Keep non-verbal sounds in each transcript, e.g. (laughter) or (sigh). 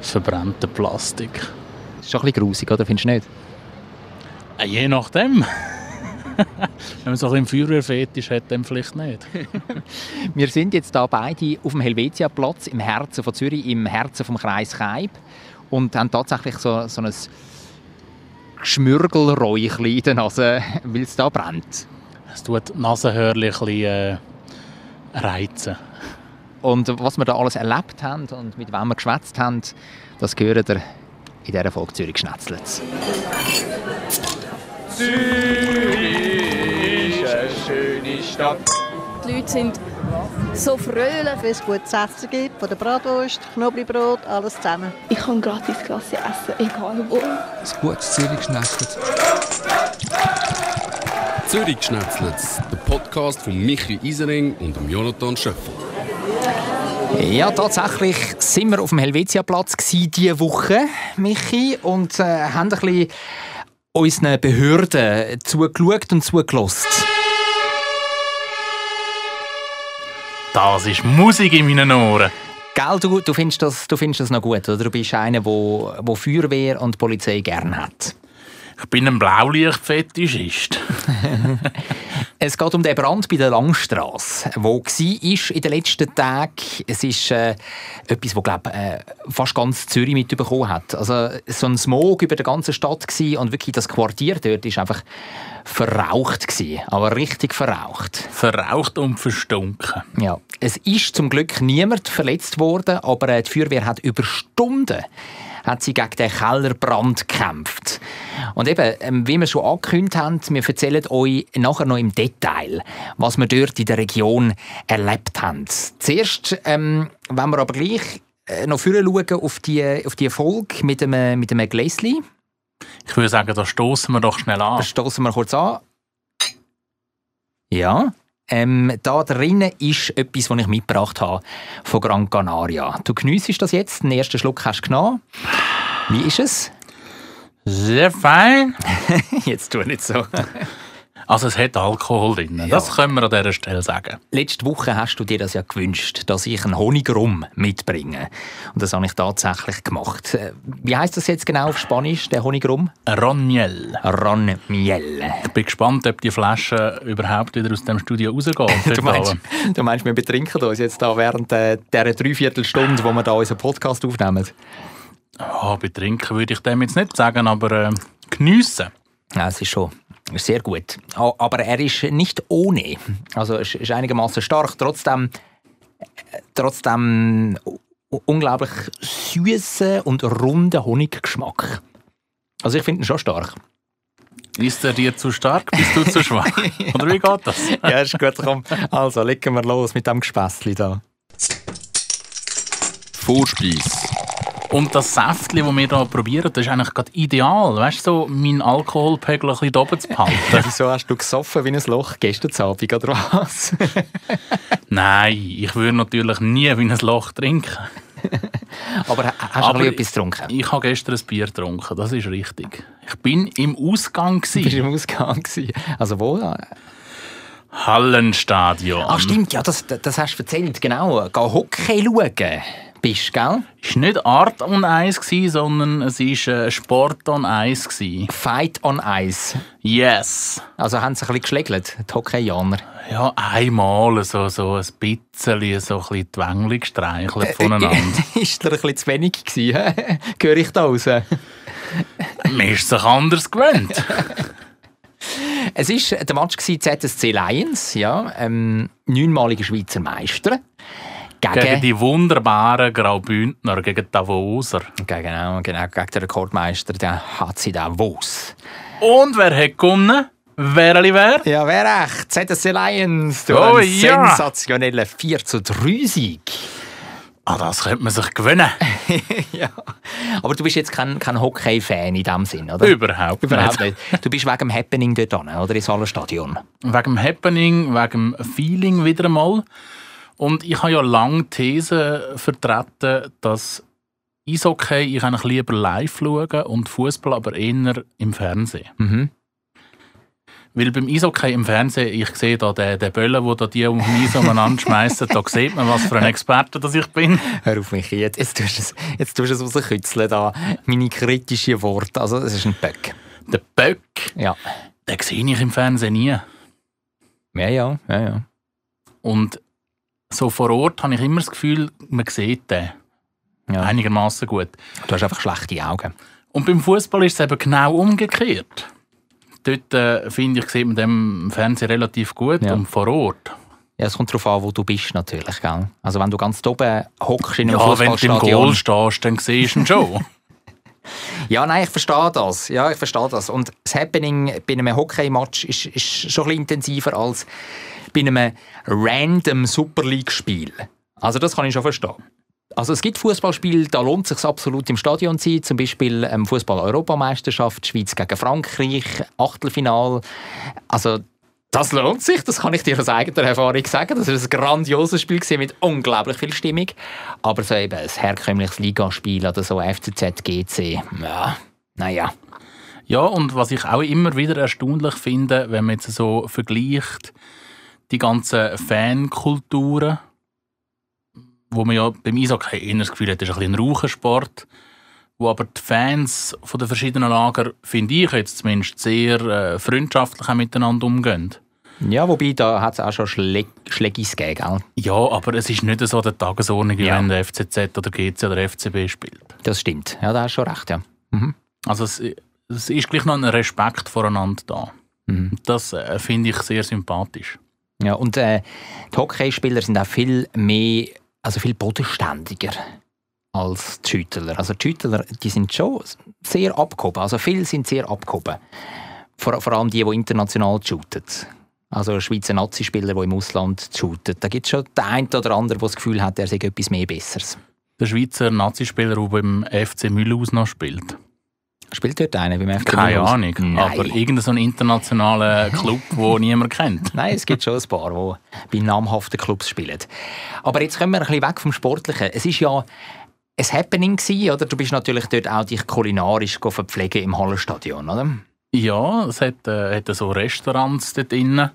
Das verbrannte Plastik. Das ist schon ein bisschen grusig, oder? Findest du nicht? Äh, Je nachdem. (laughs) Wenn man so ein bisschen Feuerwehrfetisch hat, dann vielleicht nicht. (laughs) Wir sind jetzt da beide auf dem Helvetia-Platz im Herzen von Zürich, im Herzen vom Kreis Kaib und haben tatsächlich so, so ein Geschmürgelräuchchen in der Nase, (laughs) weil es da brennt. Es tut die Nasenhörchen ein bisschen äh, reizen. Und was wir da alles erlebt haben und mit wem wir geschwätzt haben, das gehört ihr in dieser Folge Zürich schnetzelt. Zürich ist eine schöne Stadt. Die Leute sind so fröhlich. Wenn es gutes Essen gibt, von der Bratwurst, Knoblauchbrot, alles zusammen. Ich kann gratis Klasse essen, egal wo. Ein gutes Zürich schnetzelt. Zürich schnetzelt, der Podcast von Michi Isering und Jonathan Schöffel. Ja, tatsächlich sind wir auf dem Helvetia-Platz diese Woche, Michi, und äh, haben ein bisschen unseren Behörden zugeschaut und zugelassen. Das ist Musik in meinen Ohren. Gell, du, du, findest das, du findest das noch gut, oder? Du bist einer, der wo, wo Feuerwehr und Polizei gerne hat. Ich bin ein Blaulichtfetischist. (laughs) Es geht um den Brand bei der Langstrasse, wo war in den letzten Tagen. Es ist äh, etwas, das glaub, äh, fast ganz Zürich mitbekommen hat. Also so ein Smog über der ganzen Stadt gsi und wirklich das Quartier dort ist einfach verraucht gsi, aber richtig verraucht. Verraucht und verstunken. Ja, es ist zum Glück niemand verletzt worden, aber äh, die Feuerwehr hat über Stunden hat sie gegen den Kellerbrand gekämpft. Und eben, ähm, wie wir schon angekündigt haben, wir erzählen euch nachher noch im Detail, was wir dort in der Region erlebt haben. Zuerst ähm, wenn wir aber gleich äh, noch vorher schauen auf die, auf die Folge mit einem, mit einem Gläschen. Ich würde sagen, da stoßen wir doch schnell an. Das stoßen wir kurz an. Ja. Ähm, da drinnen ist etwas, was ich mitgebracht habe von Gran Canaria. Du geniessest das jetzt, den ersten Schluck hast du genommen. Wie ist es? Sehr fein. (laughs) jetzt tu nicht so. (laughs) Also es hat Alkohol drin. Das können wir an dieser Stelle sagen. Letzte Woche hast du dir das ja gewünscht, dass ich einen Honigrum mitbringe. Und das habe ich tatsächlich gemacht. Äh, Wie heißt das jetzt genau auf Spanisch, der Honigrum? Ron Miel. Ron Miel. Ich bin gespannt, ob die Flasche überhaupt wieder aus dem Studio rausgeht. (laughs) Du meinst, du meinst, wir betrinken uns jetzt da während äh, dieser Dreiviertelstunde, wo wir da unseren Podcast aufnehmen? Ja, betrinken würde ich dem jetzt nicht sagen, aber äh, geniessen. Ja, es ist schon sehr gut. Aber er ist nicht ohne. Also ist einigermaßen stark. Trotzdem, trotzdem unglaublich süßen und runden Honiggeschmack. Also ich finde ihn schon stark. Ist er dir zu stark? Bist du zu schwach? (laughs) Oder wie geht das? (laughs) ja, ist gut. Komm. Also legen wir los mit dem Gespässli da. Vorspeis. Und das Säftchen, das wir hier probieren, das ist eigentlich gerade ideal. Weißt du, so meinen Alkoholpegel ein bisschen oben zu behalten. (laughs) Wieso hast du gesoffen wie ein Loch gestern Abend, oder was? (laughs) Nein, ich würde natürlich nie wie ein Loch trinken. (laughs) Aber ha- hast du Aber etwas getrunken? Ich habe gestern ein Bier getrunken, das ist richtig. Ich bin im Ausgang. Du bist Gewesen. im Ausgang. gewesen. Also wo? Hallenstadion. Ah, stimmt, ja, das, das hast du erzählt, genau. Geh Hockey schauen. Bist, gell? Es war nicht Art on Ice, sondern es war äh, Sport on Ice. Fight on Ice. Yes. Also haben sie ein bisschen geschlägelt, die Hockeyaner. Ja, einmal so, so ein bisschen, so ein bisschen die Wängel Äh, gestreichelt voneinander. (laughs) ist dir ein bisschen zu wenig (laughs) gewesen? Höre ich da raus? (laughs) Man ist sich anders gewöhnt. Es war der Match ZSC Lions, ja, ähm, neunmaliger Schweizer Meister. Gegen, die wunderbaren Graubündner, gegen Davoser. genau, genau, gegen den Rekordmeister, den HC Davos. Und wer hat gewonnen? Werli wer? Ja, wer recht? ZSC Lions, du Oh, ja. sensationeller 4 zu 3 Sieg. Ah, das könnte man sich gewinnen. (laughs) ja. Aber du bist jetzt kein, kein Hockey-Fan in dem Sinn, oder? Überhaupt, Überhaupt nicht. nicht. Du bist wegen dem Happening dort hin, oder? Ins Hallenstadion. Wegen dem Happening, wegen dem Feeling wieder einmal. Und ich habe ja lange die These vertreten, dass Eishockey ich eigentlich lieber live schaue und Fußball aber eher im Fernsehen. Mhm. Weil beim Eishockey im Fernsehen, ich sehe da den, den Böllen, wo da die um mich umeinander schmeißen, da sieht man, was für ein (laughs) Experte das ich bin. Hör auf mich, jetzt, jetzt tust du es, jetzt tust du es rauskützeln, da. meine kritischen Worte. Also, es ist ein Böck. Der Böck, Ja. den sehe ich im Fernsehen nie. Ja, ja, ja, ja. Und so vor Ort habe ich immer das Gefühl, man sieht den ja. einigermaßen gut. Du hast einfach schlechte Augen. Und beim Fußball ist es eben genau umgekehrt. Dort äh, finde ich, sieht man dem im Fernsehen relativ gut Ja. und vor Ort. Ja, es kommt darauf an, wo du bist, natürlich. Gell? Also, wenn du ganz oben hockst in einem Ja, wenn du im Fußballstadion. Goal stehst, dann siehst du ihn schon. (laughs) Ja, nein, ich verstehe das. Ja, ich verstehe das. Und das Happening bei einem Hockey-Match ist, ist schon ein intensiver als bei einem random Super League-Spiel. Also das kann ich schon verstehen. Also es gibt Fußballspiele, da lohnt es sich absolut im Stadion zu sein. Zum Beispiel ähm, Fußball-Europameisterschaft, Schweiz gegen Frankreich, Achtelfinal. Also das lohnt sich, das kann ich dir aus eigener Erfahrung sagen. Das ist ein grandioses Spiel mit unglaublich viel Stimmung. Aber so eben ein herkömmliches Ligaspiel oder so FCZ, GC, ja, naja. Ja, und was ich auch immer wieder erstaunlich finde, wenn man jetzt so vergleicht, die ganzen Fankulturen, wo man ja beim Eishockey eher das Gefühl hat, das ist ein, ein Rauchersport, wo aber die Fans von den verschiedenen Lager, finde ich jetzt zumindest, sehr äh, freundschaftlich miteinander umgehen. Ja, wobei, da hat es auch schon Schlä Schlägis gegeben? Ja, aber es ist nicht so der Tagesordnung, Ja. wenn der FCZ oder GC oder FCB spielt. Das stimmt. Ja, da hast du schon recht, ja. Mhm. Also es, es ist gleich noch ein Respekt voreinander da. Mhm. Das äh, finde ich sehr sympathisch. Ja, und äh, die Hockeyspieler sind auch viel mehr, also viel bodenständiger als die Schüttler. Also die Schüttler, die sind schon sehr abgehoben. Also viele sind sehr abgehoben. Vor, vor allem die, die international shooten. Also Schweizer Nazispieler, die im Ausland shooten. Da gibt es schon den einen oder anderen, der das Gefühl hat, er sei etwas mehr Besseres. Der Schweizer Nazispieler, der beim FC Mühlhaus noch spielt. Spielt dort einer beim FC Keine Mulhouse? Ahnung. Nein. Aber irgendein so ein internationaler (laughs) Club, den niemand kennt. Nein, es gibt schon ein paar, die bei namhaften Clubs spielen. Aber jetzt kommen wir ein bisschen weg vom Sportlichen. Es ist ja ein Happening gewesen, oder? Du bist natürlich dort auch dich kulinarisch verpflegen im Hallenstadion, oder? Ja, es hat, äh, hat so Restaurants dort drin,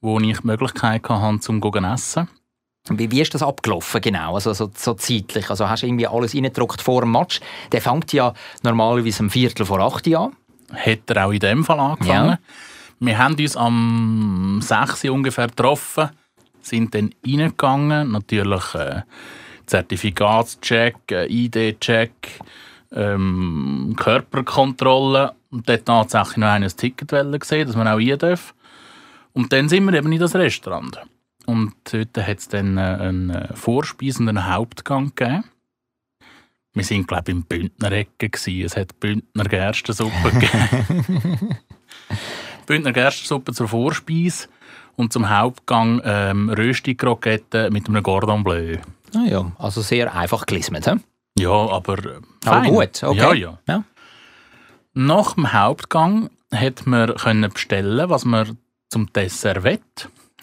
wo ich die Möglichkeit hatte, zum zu essen. Wie, wie ist das abgelaufen genau, also so, so zeitlich? Also hast du irgendwie alles reingedruckt vor dem Match? Der fängt ja normalerweise um Viertel vor acht an. Hat er auch in dem Fall angefangen. Ja. Wir haben uns am 6 Uhr ungefähr getroffen, sind dann reingegangen, natürlich äh, Zertifikatscheck, äh, ID-Check, ähm, Körperkontrolle und dort tatsächlich noch ein Ticket gesehen, dass man auch rein darf. Und dann sind wir eben in das Restaurant. Und dort hat es dann äh, einen äh, Vorspeis und einen Hauptgang gegeben. Wir sind, glaube ich, im Bündner-Ecke. gewesen. Es hat Bündner Gerstensuppe (laughs) gegeben. Bündner Gerstensuppe zur Vorspeise und zum Hauptgang ähm, Rösti-Kroketten mit einem Cordon Bleu. Ah ja, also sehr einfach gelismet. He? Ja, aber, äh, Aber gut, okay. Ja, ja. Ja. Nach dem Hauptgang hat man können bestellen, was man zum Dessert will.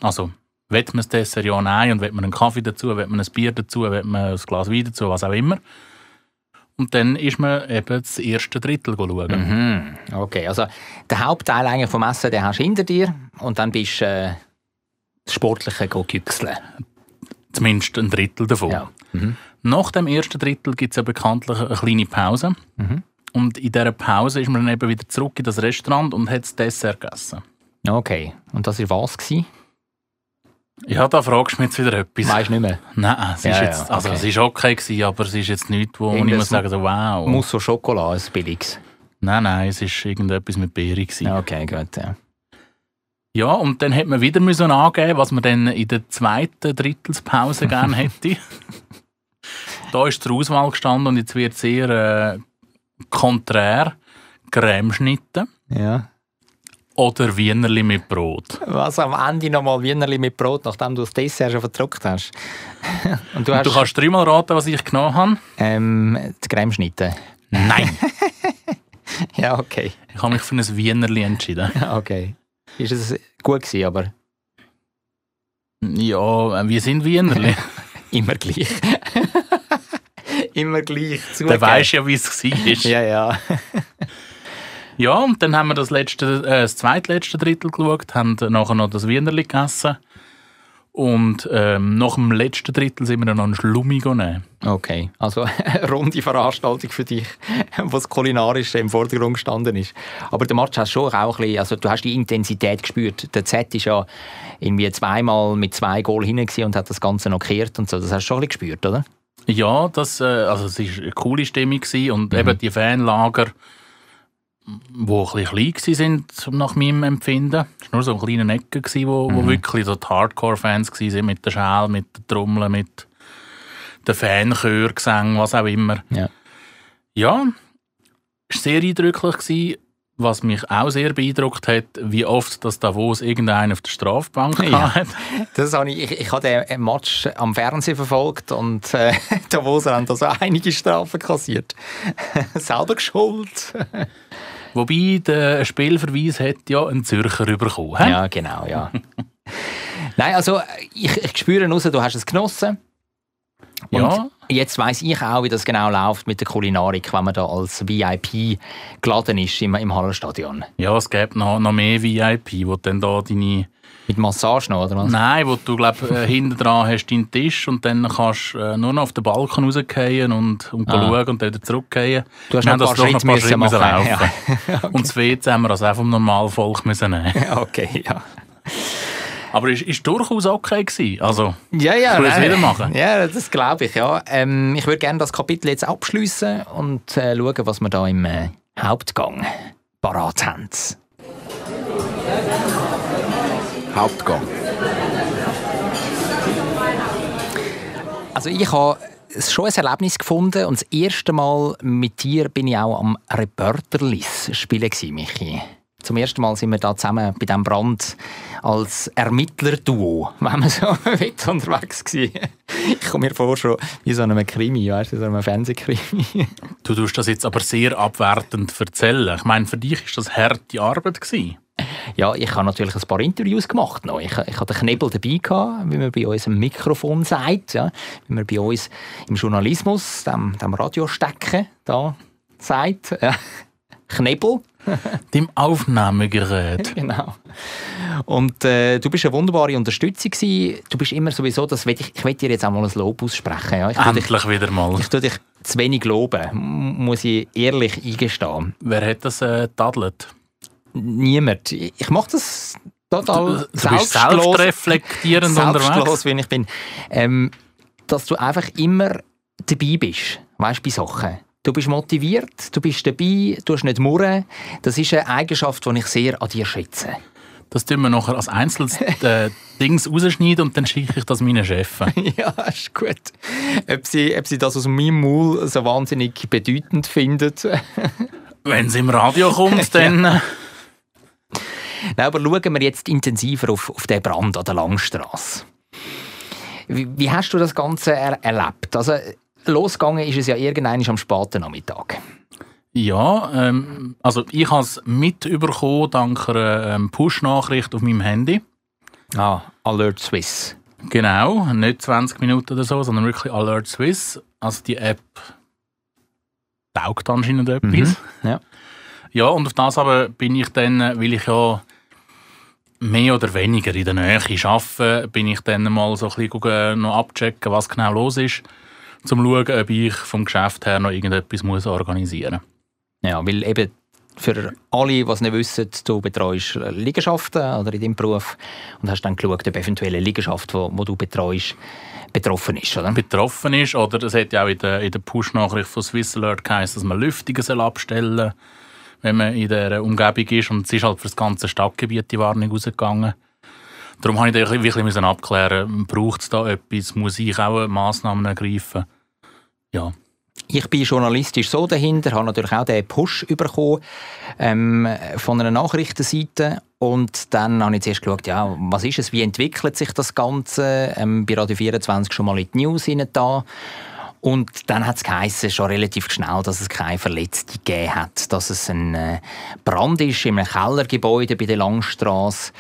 Also, will man das Dessert ja nein und will man einen Kaffee dazu, will man ein Bier dazu, will man ein Glas Wein dazu, was auch immer. Und dann ist man eben das erste Drittel schauen. Mhm. Okay, also der Hauptteil eigentlich vom Essen, den hast du hinter dir und dann bist du äh, das Sportliche güchseln. Zumindest ein Drittel davon. Ja. Mhm. Nach dem ersten Drittel gibt es ja bekanntlich eine kleine Pause. Mhm. Und in dieser Pause ist man dann eben wieder zurück in das Restaurant und hat das Dessert gegessen. Okay, und das war was? Gewesen? Ja, da fragst du mich jetzt wieder etwas. Weißt du nicht mehr? Nein, es ist, Ja, ja, jetzt, also okay. es ist okay gewesen, aber es ist jetzt nichts, wo ich Irgendwas muss sagen so, wow. Mousse au Chocolat, ein billiges. Nein, nein, es ist irgendetwas mit Beere gewesen. Ja. Okay, gut. Ja. Und dann hat man wieder müssen angeben, was man dann in der zweiten Drittelspause gerne hätte. (laughs) da ist zur Auswahl gestanden und jetzt wird sehr äh, konträr Cremeschnitte ja. oder Wienerli mit Brot. Was am Ende nochmal Wienerli mit Brot, nachdem du das Dessert schon verdruckt hast. (laughs) und du Und hast du kannst dreimal raten, was ich genommen habe. ähm, die Cremeschnitte. Nein, (laughs) Ja, okay. ich habe mich für ein Wienerli entschieden. okay. Ist es gut gewesen, aber Ja, äh, wie sind Wienerli? (laughs) immer gleich. (laughs) immer gleich. Der weisst ja, wie es war. Ja, ja. Ja, und dann haben wir das, letzte, äh, das zweitletzte Drittel geschaut, haben nachher noch das Wienerli gegessen. Und ähm, nach dem letzten Drittel sind wir dann noch einen Schlummi genommen. Okay, also (laughs) eine runde Veranstaltung für dich, (laughs) was kulinarisch im Vordergrund gestanden ist. Aber der Match hast schon auch ein bisschen, also du hast die Intensität gespürt. Der Z ist ja irgendwie zweimal mit zwei Goal hinein und hat das Ganze noch gekehrt und so. Das hast du schon ein bisschen gespürt, oder? Ja, das, äh, also es war eine coole Stimmung und eben die Fanlager, die ein bisschen klein waren, nach meinem Empfinden. Es war nur so eine kleine Ecke, wo, wo wirklich so die Hardcore-Fans waren, mit der Schale, mit der Trommel, mit den Fanchör, Gesang, was auch immer. Ja. Ja, es war sehr eindrücklich. Gewesen. Was mich auch sehr beeindruckt hat, wie oft das Davos irgendeinen auf der Strafbank Ja. hat. (laughs) Das habe ich, ich, ich habe den Match am Fernsehen verfolgt und äh, da wo sie haben da so einige Strafen kassiert. (laughs) Selber geschuld. (laughs) Wobei der Spielverweis hat ja ein Zürcher bekommen. Ja, genau, ja. (laughs) Nein, also ich, ich spüre raus, du hast es genossen. Und Ja. jetzt weiss ich auch, wie das genau läuft mit der Kulinarik, wenn man da als VIP geladen ist im, im Hallenstadion. Ja, es gibt noch, noch mehr VIP, wo du dann da deine... Mit Massage noch, oder was? Nein, wo du, glaub, äh, hinten dran hast deinen Tisch und dann kannst du äh, nur noch auf den Balkon rausgehen und, und Ah. schauen und dann wieder zurückgehen. Du hast Wir noch ein paar Schritte doch müssen machen. laufen. (laughs) Und das WC haben wir also auch vom Normalvolk müssen nehmen. (laughs) Ja, okay, ja. Aber es war durchaus okay. Gewesen. Also, Ja, ja. Ich es wieder machen. Ja, das glaube ich, ja. Ähm, ich würde gerne das Kapitel jetzt abschließen und äh, schauen, was wir da im äh, Hauptgang parat haben. Hauptgang. Also ich habe schon ein Erlebnis gefunden und das erste Mal mit dir bin ich auch am Reporterlis spielen Michi. Zum ersten Mal sind wir da zusammen bei diesem Brand als Ermittlerduo, (laughs) wenn man so (laughs) will, unterwegs gewesen. Ich komme mir vor, schon wie so einem Krimi, weißt du, so einem Fernsehkrimi. du tust das jetzt aber sehr abwertend erzählen. Ich meine, für dich war das harte Arbeit. Gewesen. Ja, ich habe natürlich ein paar Interviews gemacht. Noch. Ich, ich hatte den Knebel dabei, gehabt, wie man bei uns im Mikrofon sagt. Ja. Wie man bei uns im Journalismus, dem, dem Radiostecken, da sagt. Ja. Knebel. (laughs) Dein Aufnahmegerät. (laughs) Genau. Und äh, du bist eine wunderbare Unterstützung gewesen. Du bist immer sowieso, das will ich, ich will dir jetzt auch mal ein Lob aussprechen. Ja. Ich tue dich, Endlich wieder mal. ich tue dich zu wenig loben, muss ich ehrlich eingestehen. Wer hat das äh, tadelt? Niemand. Ich mache das total Du, bist selbstreflektierend selbstlos, unterwegs. wie ich bin. Ähm, dass du einfach immer dabei bist, weißt du, bei Sachen. Du bist motiviert, du bist dabei, du hast nicht murren. Das ist eine Eigenschaft, die ich sehr an dir schätze. Das tun wir nachher als einzelnes äh, (laughs) Dings rausschneiden und dann schicke ich das meinen Chefen. (laughs) ja, ist gut. Ob sie, ob sie das aus meinem Maul so wahnsinnig bedeutend findet. Wenn es im Radio kommt, (laughs) dann... äh, Nein, aber schauen wir jetzt intensiver auf, auf den Brand an der Langstrasse. Wie, wie hast du das Ganze er erlebt? Also, losgegangen ist es ja irgendwann am späten Nachmittag. Ja, ähm, also ich habe es mitbekommen dank einer ähm, Push-Nachricht auf meinem Handy. Ah, Alert Swiss. Genau, nicht 20 Minuten oder so, sondern wirklich Alert Swiss. Also die App taugt anscheinend etwas. ja. Ja, und auf das aber bin ich dann, weil ich ja mehr oder weniger in der Nähe arbeite, bin ich dann mal so ein bisschen noch abchecken, was genau los ist, um zu schauen, ob ich vom Geschäft her noch irgendetwas muss organisieren muss. Ja, weil eben für alle, die es nicht wissen, du betreust Liegenschaften oder in deinem Beruf und hast dann geschaut, ob eventuell eine Liegenschaft, die, du betreust, betroffen ist, oder? betroffen ist. Oder es hat ja auch in der, in der Push-Nachricht von Swiss Alert geheißen, dass man Lüftungen abstellen soll, wenn man in dieser Umgebung ist. Und es ist halt für das ganze Stadtgebiet die Warnung rausgegangen. Darum habe ich dann wirklich müssen abklären, braucht es da etwas, muss ich auch Massnahmen ergreifen? Ja, Ich bin journalistisch so dahinter, habe natürlich auch den Push bekommen ähm, von einer Nachrichtenseite und dann habe ich zuerst geschaut, ja, was ist es, wie entwickelt sich das Ganze, ähm, bei Radio 24 schon mal in die News hinein da und dann hat es geheißen, schon relativ schnell, dass es keine Verletzte gegeben hat, dass es ein äh, Brand ist in einem Kellergebäude bei der Langstrasse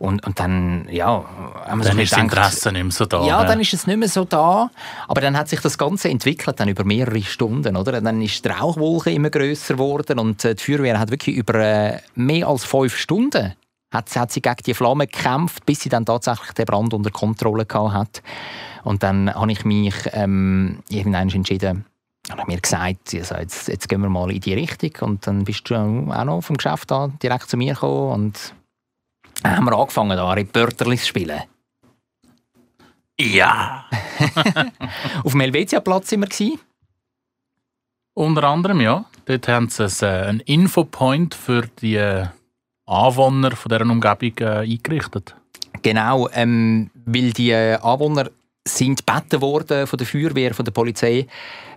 Und, und dann, ja, haben wir Dann so ist das gedacht, Interesse nicht mehr so da. ja, hä? dann ist es nicht mehr so da. Aber dann hat sich das Ganze entwickelt, dann über mehrere Stunden. Oder? Dann ist die Rauchwolke immer grösser geworden und äh, die Feuerwehr hat wirklich über äh, mehr als fünf Stunden hat, hat sie gegen die Flamme gekämpft, bis sie dann tatsächlich den Brand unter Kontrolle gehabt hat. Und dann habe ich mich ähm, irgendwann entschieden, habe ich mir gesagt, also jetzt, jetzt gehen wir mal in die Richtung. Und dann bist du auch noch vom Geschäft da direkt zu mir gekommen und dann haben wir angefangen, da Reporterlis zu spielen. ja. (laughs) Auf dem Helvetia-Platz waren wir. Unter anderem, ja. Dort haben sie ein, äh, einen Infopoint für die äh, Anwohner von dieser Umgebung äh, eingerichtet. Genau, ähm, weil die Anwohner sind gebeten worden von der Feuerwehr, von der Polizei,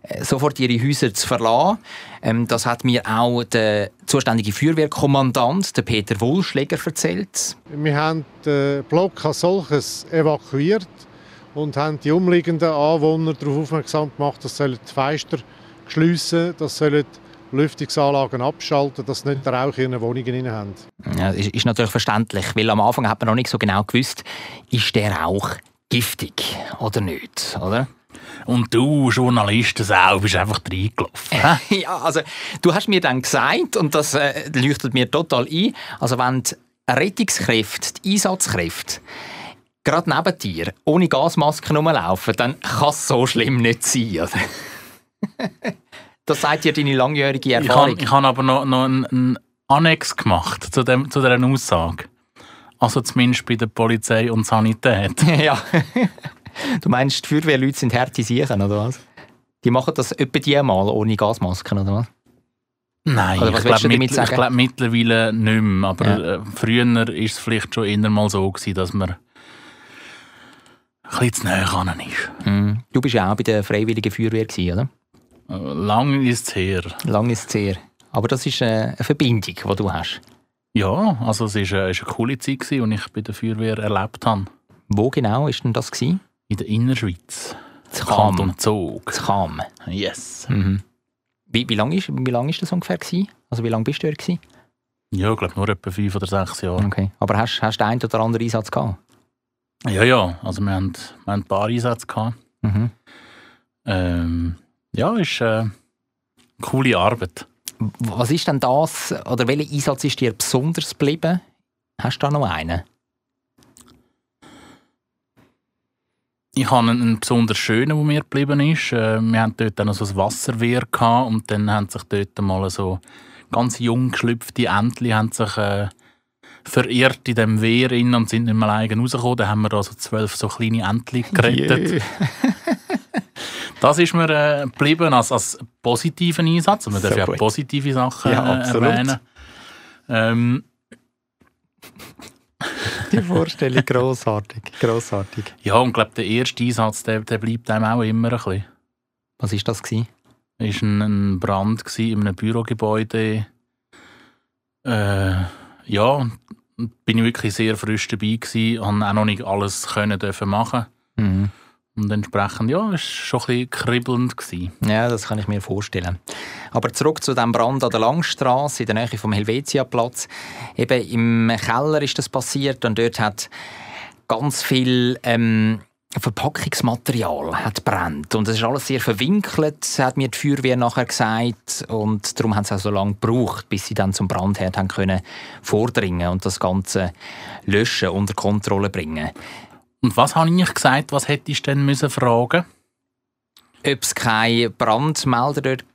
äh, sofort ihre Häuser zu verlassen. Ähm, das hat mir auch der zuständige Feuerwehrkommandant, der Peter Wohlschläger, erzählt. Wir haben den Block als solches evakuiert und haben die umliegenden Anwohner darauf aufmerksam gemacht, dass sie die Fenster schliessen dass sie Lüftungsanlagen abschalten dass sie nicht den Rauch in ihren Wohnungen haben. Ja, ist, ist natürlich verständlich, weil am Anfang hat man noch nicht so genau gewusst, ist der Rauch giftig oder nicht, oder? Und du, Journalist, auch, bist einfach reingelaufen. (laughs) ja, also du hast mir dann gesagt, und das äh, leuchtet mir total ein, also wenn die Rettungskräfte, die Einsatzkräfte, gerade neben dir ohne Gasmasken rumlaufen, dann kann es so schlimm nicht sein. (laughs) Das sagt dir deine langjährige habe Erfahrung. ich hab aber noch, noch einen, einen Annex gemacht zu, dem, zu dieser Aussage. Also zumindest bei der Polizei und Sanität. (laughs) ja. du meinst, die Feuerwehrleute sind harte Siechen, oder was? Die machen das etwa die mal ohne Gasmasken, oder was? Nein, Oder was ich glaube sagen? glaub, mittlerweile nicht mehr. Aber Ja. äh, früher war es vielleicht schon immer mal so, gewesen, dass man ein bisschen zu nahe ran ist. Hm. Du bist ja auch bei der Freiwilligen Feuerwehr, gewesen, oder? Äh, Lang ist es her. Lang ist es her. Aber das ist äh, eine Verbindung, die du hast. Ja, also es war eine, ist eine coole Zeit, gewesen, die ich bei der Feuerwehr erlebt habe. Wo genau ist denn das gewesen? In der Innerschweiz. Cham. Kanton Zug. Zu Cham. Yes. Mhm. Wie, wie lange ist, wie lang ist das ungefähr gewesen? Also wie lange bist du dort gewesen? Ja, ich glaube nur etwa fünf oder sechs Jahre. Okay. Aber hast, hast du einen oder anderen Einsatz gehabt? Ja, ja. Also wir haben, wir haben ein paar Einsätze gehabt. Mhm. Ähm, ja, ist äh, eine coole Arbeit. Was ist denn das, oder welcher Einsatz ist dir besonders geblieben? Hast du da noch einen? Ich habe einen, einen besonders schönen, der mir geblieben ist. Äh, wir hatten dort dann so ein Wasserwehr gehabt und dann haben sich dort mal so ganz jung geschlüpfte Entchen haben sich äh, verirrt in dem Wehr rein und sind nicht mehr alleine rausgekommen. Dann haben wir da so zwölf so kleine Entchen gerettet. Das ist mir äh, geblieben als, als positiven Einsatz. Und man Sehr darf ja gut. auch positive Sachen Ja, äh, erwähnen. Ähm, (laughs) Die Vorstellung grossartig, grossartig. ja, und ich glaube, der erste Einsatz, der, der bleibt einem auch immer ein bisschen. Was ist das gewesen? Es war ein, Brand in einem Bürogebäude. Äh, ja, bin ich wirklich sehr frisch dabei gewesen, habe auch noch nicht alles können dürfen machen. Mhm. Und entsprechend, ja, es schon ein bisschen kribbelnd. Gewesen. Ja, das kann ich mir vorstellen. Aber zurück zu dem Brand an der Langstrasse in der Nähe vom Helvetia-Platz. Eben im Keller ist das passiert und dort hat ganz viel ähm, Verpackungsmaterial hat brennt und es ist alles sehr verwinkelt, hat mir die Feuerwehr nachher gesagt und darum haben sie auch so lange gebraucht, bis sie dann zum Brandherd haben können vordringen und das Ganze löschen unter Kontrolle bringen. Und was habe ich gesagt, was hättest du denn müssen fragen Ob es keine Brandmelder dort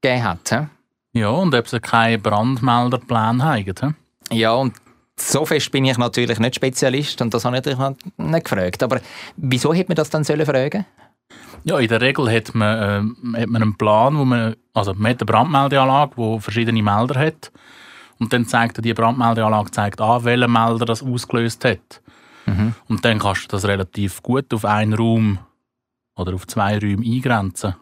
gegeben hat? hä? Ja, und ob sie keinen Brandmelderplan haben. hä? Ja, und so fest bin ich natürlich nicht Spezialist und das habe ich natürlich nicht gefragt. Aber wieso hätte man das dann sollen fragen Ja, in der Regel hat man, ähm, hat man einen Plan, wo man, also man hat eine Brandmeldeanlage, die verschiedene Melder hat. Und dann zeigt die Brandmeldeanlage zeigt an, welcher Melder das ausgelöst hat. Und dann kannst du das relativ gut auf einen Raum oder auf zwei Räume eingrenzen.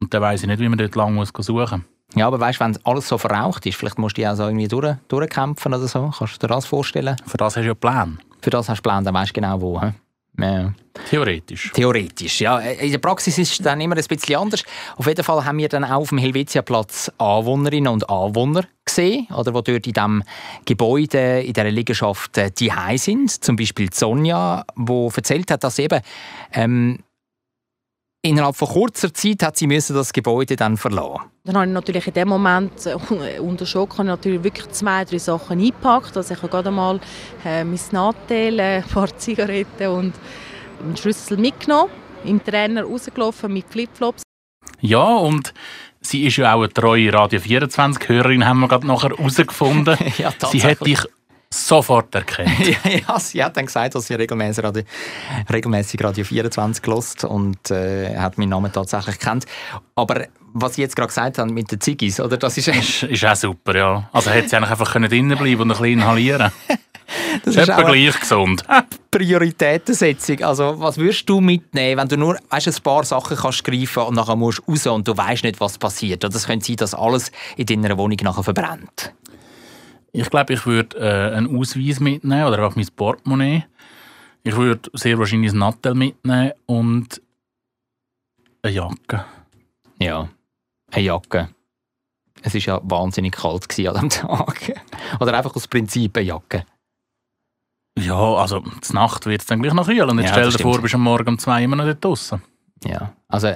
Und dann weiss ich nicht, wie man dort lang muss suchen Ja, aber weißt du, wenn alles so verraucht ist, vielleicht musst du dich auch so irgendwie durch, durchkämpfen oder so. Kannst du dir das vorstellen? Für das hast du ja Plan. Für das hast du Plan, dann weißt du genau wo. hä? Ja. Theoretisch. Theoretisch, ja. In der Praxis ist es dann immer ein bisschen anders. Auf jeden Fall haben wir dann auch auf dem Helvetiaplatz Anwohnerinnen und Anwohner gesehen, oder, die dort in diesem Gebäude, in dieser Liegenschaft äh, die sind. Zum Beispiel Sonja, die erzählt hat, dass eben ähm, innerhalb von kurzer Zeit hat sie müssen das Gebäude dann verlassen. Dann habe ich natürlich in dem Moment äh, unter Schock habe ich natürlich wirklich zwei, drei Sachen eingepackt. Also ich habe gerade mal äh, mein Nattel, äh, ein paar Zigaretten und einen Schlüssel mitgenommen, im Trainer rausgelaufen mit Flipflops. Ja, und sie ist ja auch eine treue Radio 24-Hörerin, haben wir gerade nachher herausgefunden. (laughs) ja, sie hat dich sofort erkannt. (laughs) ja, sie hat dann gesagt, dass sie regelmäßig Radio, regelmäßig Radio 24 lost und äh, hat meinen Namen tatsächlich kennt. Aber was Sie jetzt gerade gesagt haben mit den Ziggis, oder? Das ist, ist, ist auch super, ja. Also hätte sie einfach drinnen bleiben und ein bisschen inhalieren (laughs) Das ist etwa gleich gesund. Prioritätensetzung. Also, was würdest du mitnehmen, wenn du nur weißt, ein paar Sachen kannst greifen und nachher musst raus und du weißt nicht, was passiert? Oder es könnte sein, dass alles in deiner Wohnung nachher verbrennt. Ich glaube, ich würde äh, einen Ausweis mitnehmen oder auch mein Portemonnaie. Ich würde sehr wahrscheinlich ein Nattel mitnehmen und eine Jacke. Ja, eine Jacke. Es war ja wahnsinnig kalt an diesem Tag. (laughs) Oder einfach aus Prinzip eine Jacke. Ja, also zur Nacht wird es dann gleich noch kühl. Und jetzt Ja, stell dir vor, bist am Morgen um zwei immer noch dort draussen. Ja, also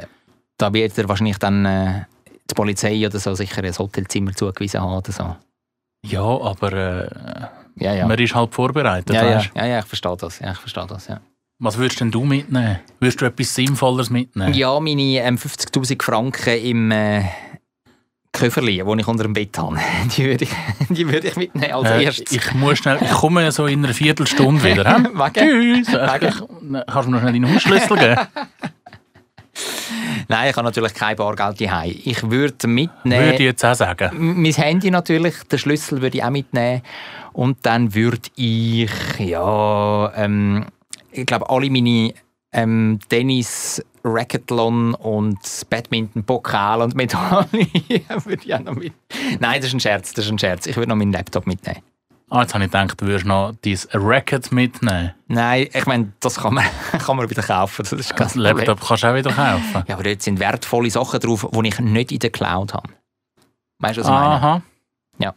da wird er wahrscheinlich dann äh, die Polizei oder so sicher ein Hotelzimmer zugewiesen haben oder so. Ja, aber äh, Ja, ja. man ist halt vorbereitet. Ja, ja, ja, ja, ich verstehe das. Ja, ich verstehe das ja. Was würdest denn du mitnehmen? Würdest du etwas Sinnvolleres mitnehmen? ja, meine ähm, 50'000 Franken im äh, Köfferli, die ich unter dem Bett habe, (laughs) die würde ich, die würde ich mitnehmen als Äh, erstes. ich muss schnell, ich komme so in einer Viertelstunde wieder. (laughs) Tschüss. Äh, Kannst du mir noch schnell deinen Hausschlüssel geben? (laughs) (laughs) Nein, ich habe natürlich kein Bargeld daheim. Ich würde mitnehmen... Würde ich jetzt auch sagen. Mein Handy natürlich, den Schlüssel würde ich auch mitnehmen. Und dann würde ich, ja, ähm, ich glaube, alle meine ähm, Tennis, Racketlon und Badminton-Pokal und Medaillen (laughs) würde ich auch noch mit. Nein, das ist ein Scherz, das ist ein Scherz. Ich würde noch meinen Laptop mitnehmen. Ah, jetzt habe ich gedacht, du würdest noch dein Racket mitnehmen. Nein, ich meine, das kann man, (laughs) kann man wieder kaufen. Das ist Das Laptop kannst du auch wieder kaufen. Ja, aber dort sind wertvolle Sachen drauf, die ich nicht in der Cloud habe. Weißt du, was ich meine? Aha. Ja.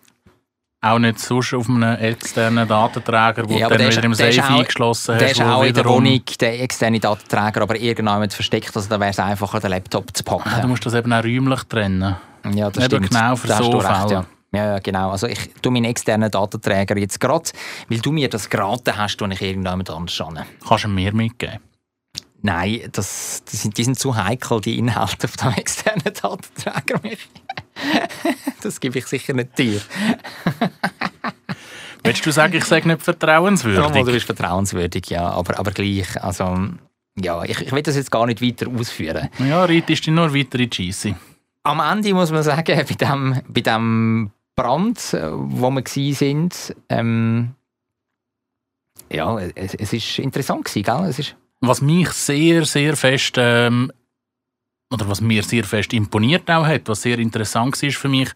Auch nicht sonst auf einem externen Datenträger, der Ja, aber dann der wieder im ist- der ist Safe auch- eingeschlossen Der hast. ist wo auch in der Wohnung, der externe Datenträger, aber irgendjemand versteckt. Also da wäre es einfacher, den Laptop zu packen. Ah, Du musst das eben auch räumlich trennen. ja, das eben stimmt. genau für Da hast so du Fälle. ja. Ja, ja, genau. Also ich tue meinen externen Datenträger jetzt gerade, weil du mir das geraten hast, tue ich irgendjemand anders an. Kannst du mir mitgeben? Nein, das, die, sind, die sind zu heikel, die Inhalte auf dem externen Datenträger. (laughs) Das gebe ich sicher nicht dir. (laughs) Willst du sagen, ich sage nicht Ja, vertrauenswürdig? du bist vertrauenswürdig, ja, aber, aber gleich. Also, ja, ich, ich will das jetzt gar nicht weiter ausführen. Ja, reitest du nur weiter in die Scheisse. Am Ende muss man sagen, bei dem Brand, äh, wo wir waren, ähm, ja, es, es ist interessant gewesen, gell? Es ist, Was mich sehr, sehr fest, ähm, oder was mir sehr fest imponiert auch hat, was sehr interessant war für mich,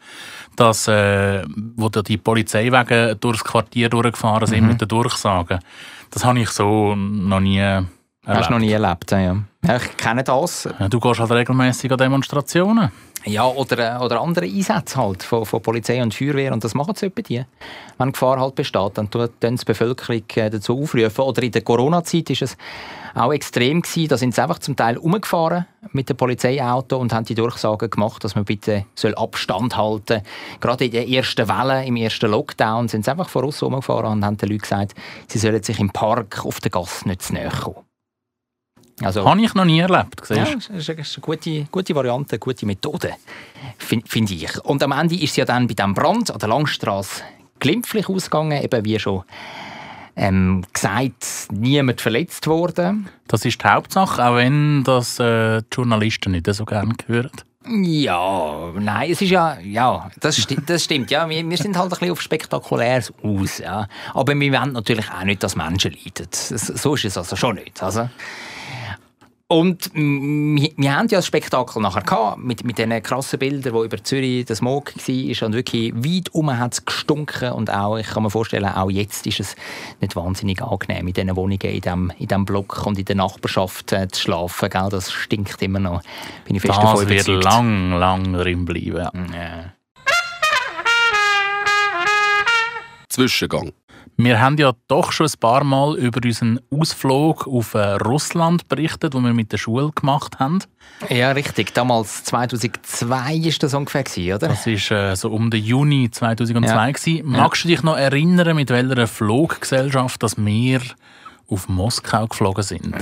dass, äh, wo da die Polizeiwagen durchs Quartier durchgefahren sind Mhm. mit den Durchsagen, das habe ich so noch nie erlebt. hast du noch nie erlebt, ja. Ich kenne das. Du gehst halt regelmäßig an Demonstrationen. Ja, oder, äh, oder andere Einsätze halt von, von Polizei und Feuerwehr und das machen sie die. Wenn Gefahr halt besteht, dann tun die Bevölkerung äh, dazu aufrufen. Oder in der Corona-Zeit ist es auch extrem gewesen, da sind sie einfach zum Teil umgefahren mit dem Polizeiauto und haben die Durchsagen gemacht, dass man bitte soll Abstand halten Gerade in der ersten Welle, im ersten Lockdown, sind sie einfach voraus umgefahren und haben den Leuten gesagt, sie sollen sich im Park auf der Gasse nicht zu näher kommen. Also, Habe ich noch nie erlebt. ja, siehst das ist eine, das ist eine gute, gute Variante, eine gute Methode, finde find ich. Und am Ende ist es ja dann bei diesem Brand an der Langstrasse glimpflich ausgegangen, eben wie schon ähm, gesagt, niemand verletzt worden. Das ist die Hauptsache, auch wenn das äh, die Journalisten nicht so gerne hören. Ja, nein, es ist ja, ja, das, sti das stimmt, ja, wir, wir sind halt ein bisschen auf Spektakuläres aus, ja. Aber wir wollen natürlich auch nicht, dass Menschen leiden. So ist es also schon nicht, also. Und wir, wir haben ja das Spektakel nachher gehabt, mit, mit diesen krassen Bildern, wo über Zürich der Smog war und wirklich weit um hat es gestunken und auch, ich kann mir vorstellen, auch jetzt ist es nicht wahnsinnig angenehm, in diesen Wohnungen, in diesem in dem Block und in der Nachbarschaft äh, zu schlafen, gell? das stinkt immer noch, bin ich fest das davon wird überzeugt. lang, lang drin bleiben. Ja. Zwischengang. Wir haben ja doch schon ein paar Mal über unseren Ausflug auf äh, Russland berichtet, den wir mit der Schule gemacht haben. Ja, richtig. Damals 2002 war das ungefähr, oder? Das war äh, so um den Juni 2002. Ja. gewesen. Magst du dich noch erinnern, mit welcher Fluggesellschaft dass wir auf Moskau geflogen sind?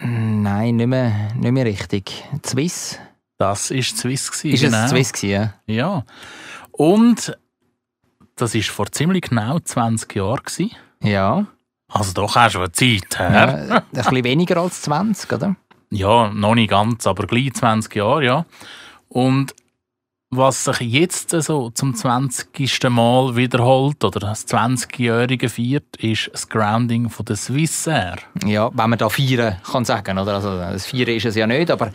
Nein, nicht mehr, nicht mehr richtig. Swiss? Das war Swiss. Gewesen, Ist genau. es Swiss gewesen, ja? Ja. Und das war vor ziemlich genau 20 Jahren. Ja. Also doch auch schon eine Zeit ja her. ein bisschen weniger als 20, oder? Ja, noch nicht ganz, aber gleich 20 Jahre, ja. Und was sich jetzt so zum 20. Mal wiederholt oder das 20-Jährige feiert, ist das Grounding von der Swissair. Ja, wenn man da feiern kann sagen, oder? Also, das Feiern ist es ja nicht, aber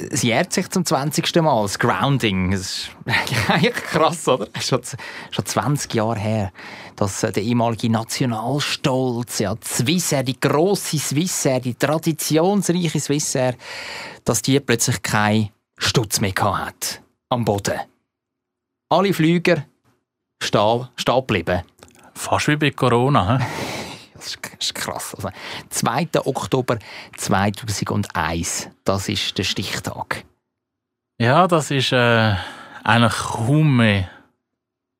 es jährt sich zum 20. Mal, das Grounding. Das ist (laughs) eigentlich krass, oder? Schon, schon 20 Jahre her, dass äh, der ehemalige Nationalstolz, ja, die Swissair, die grosse Swissair, die traditionsreiche Swissair, dass die plötzlich keinen Stutz mehr hat am Boden. Alle Flüger stehen, stehen geblieben. Fast wie bei Corona. He? Das ist, krass. Also, 2. Oktober 2001, das ist der Stichtag. Ja, das ist äh, eigentlich kaum mehr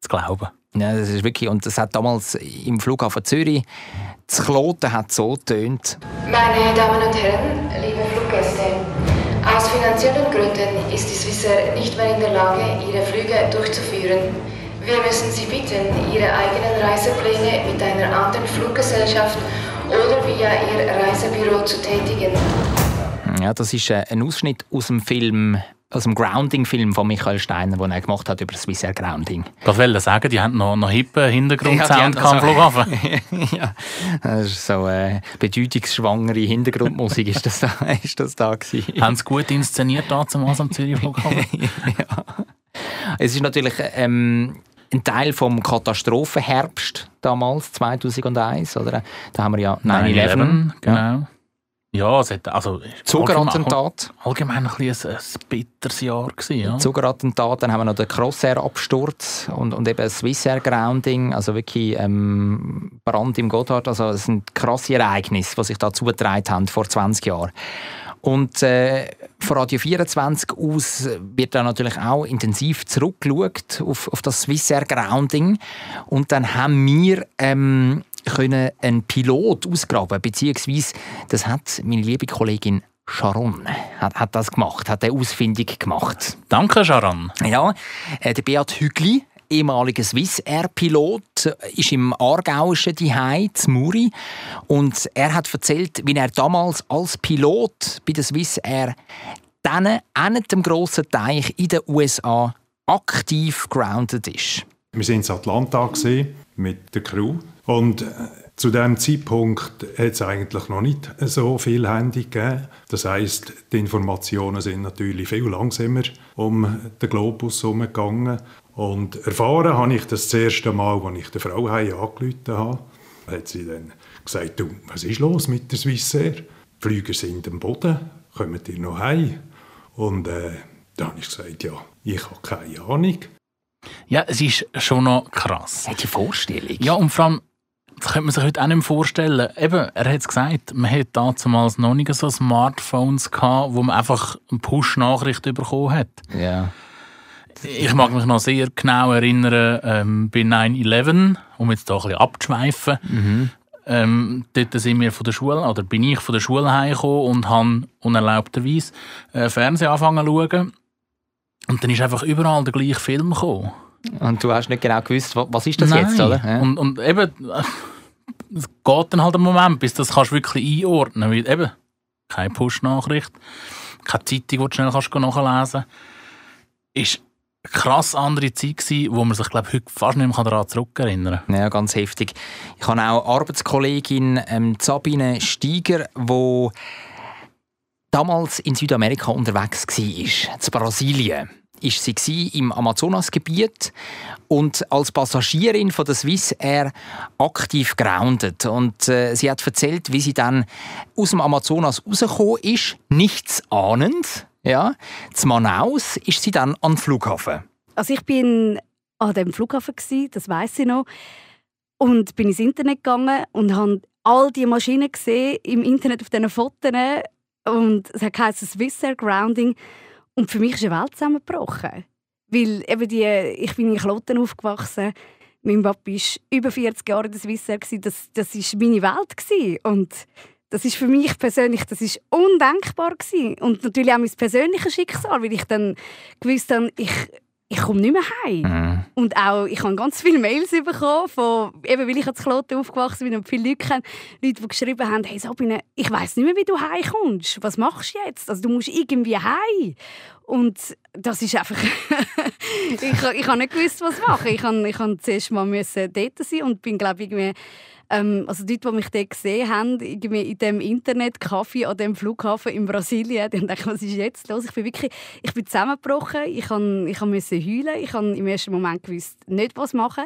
zu glauben. Ja, das ist wirklich, und das hat damals im Flughafen Zürich, das Kloten hat so getönt. Meine Damen und Herren, liebe Fluggäste, aus finanziellen Gründen ist die Swissair nicht mehr in der Lage, ihre Flüge durchzuführen. Wir müssen Sie bitten, Ihre eigenen Reisepläne mit einer anderen Fluggesellschaft oder via Ihr Reisebüro zu tätigen. Ja, das ist äh, ein Ausschnitt aus dem Film, aus dem Grounding-Film von Michael Steiner, den er gemacht hat über das Swissair Grounding. Ich wollte sagen, die haben noch, noch hippen Hintergrundsound Ja, am Flughafen. (laughs) ja, das ist so äh, bedeutungsschwangere Hintergrundmusik ist das da, (laughs) ist das da gewesen. haben sie gut inszeniert damals am Zürich Flughafen? (laughs) ja. Es ist natürlich ähm, ein Teil vom Katastrophenherbst damals, 2001, oder? Da haben wir ja 9-11. Genau. Ja, es hat also Zugerattentat. Allgemein ein, bisschen ein, ein bitteres Jahr gewesen, ja. Zugerattentat, dann haben wir noch den Crossair-Absturz und, und eben Swissair-Grounding, also wirklich ähm, Brand im Gotthard. Also es sind krasse Ereignisse, die sich da zugetragen haben vor 20 Jahren. Und äh, von Radio 24 aus wird da natürlich auch intensiv zurückgeschaut auf, auf das Swissair Grounding. Und dann haben wir ähm, können einen Pilot ausgraben, beziehungsweise das hat meine liebe Kollegin Sharon hat, hat das gemacht, hat eine Ausfindung gemacht. Danke, Sharon. Ja, äh, der Beat Hügli, ehemaliger Swissair-Pilot, ist im Aargauischen Dihei, Muri. Und er hat erzählt, wie er damals als Pilot bei der Swissair dann an dem grossen Teich in den USA aktiv grounded ist. Wir waren in Atlanta mit der Crew und äh, zu dem Zeitpunkt hat es eigentlich noch nicht so viel Handy gegeben. Das heißt, die Informationen sind natürlich viel langsamer um den Globus herumgegangen. Und erfahren habe ich das, das erste Mal, als ich der Frau angerufen habe. hat sie dann gesagt, du, was ist los mit der Swissair? Die Flüger sind am Boden, kommen die noch heim? Und äh, dann habe ich gesagt, ja, ich habe keine Ahnung. Ja, es ist schon noch krass. Die Vorstellung. Ja, und vor allem, das könnte man sich heute auch nicht mehr vorstellen. Eben, er hat es gesagt, man hat damals noch nicht so Smartphones gehabt, wo man einfach eine Push-Nachricht bekommen hat. Ja. Ich mag mich noch sehr genau erinnern, ähm, bei 9-11, um jetzt da ein bisschen abzuschweifen. Mhm. Ähm, dort sind wir von der Schule, oder bin ich von der Schule heimgekommen und habe unerlaubterweise äh, Fernsehen angefangen zu schauen. Und dann ist einfach überall der gleiche Film gekommen. Und du hast nicht genau gewusst, wa- was ist das Nein. jetzt, oder? Ja. Und, und eben, äh, es geht dann halt einen Moment, bis du das kannst wirklich einordnen kannst. Eben, keine Push-Nachricht, keine Zeitung, die du schnell kannst nachlesen kannst. Ist krass andere Zeit gewesen, wo man sich, glaube heute fast nicht mehr daran zurückerinnern kann. Ja, ganz heftig. Ich habe auch eine Arbeitskollegin ähm, Sabine Steiger, wo damals in Südamerika unterwegs war, zu Brasilien, ist sie im Amazonasgebiet und als Passagierin von der Swiss Air aktiv grounded. Und äh, sie hat erzählt, wie sie dann aus dem Amazonas rausgekommen ist, nichts ahnend. Ja, zu Manaus ist sie dann an den Flughafen. Also ich bin an dem Flughafen gewesen, das weiß ich noch, und bin ins Internet gegangen und habe all die Maschinen gesehen im Internet auf diesen Fotos und es heisst Swiss Air Grounding und für mich ist eine Welt zusammengebrochen. Weil eben die, ich bin in Kloten aufgewachsen. Mein Papa war über 40 Jahre in der Swissair. Das, das war meine Welt. Und das ist für mich persönlich das ist undenkbar. Und natürlich auch mein persönliches Schicksal, weil ich dann gewusst habe, ich, ich komme nicht mehr heim. Mhm. Und auch, ich habe ganz viele Mails bekommen, von, eben weil ich als Kloten aufgewachsen bin und viele Leute kennen, Leute, die geschrieben haben, hey Sabine, ich weiß nicht mehr, wie du heimkommst. Was machst du jetzt? Also du musst irgendwie heim. Und das ist einfach... (laughs) ich, ich habe nicht gewusst, was machen. Ich habe, ich habe zuerst mal dort sein und bin, glaube ich, irgendwie ähm, also die, die mich dort gesehen haben, in dem Internetcafé an dem Flughafen in Brasilien, die haben gedacht, was ist jetzt los? Ich bin wirklich, ich bin zusammengebrochen, ich, kann, ich musste heulen, ich habe im ersten Moment gewusst, nicht was machen.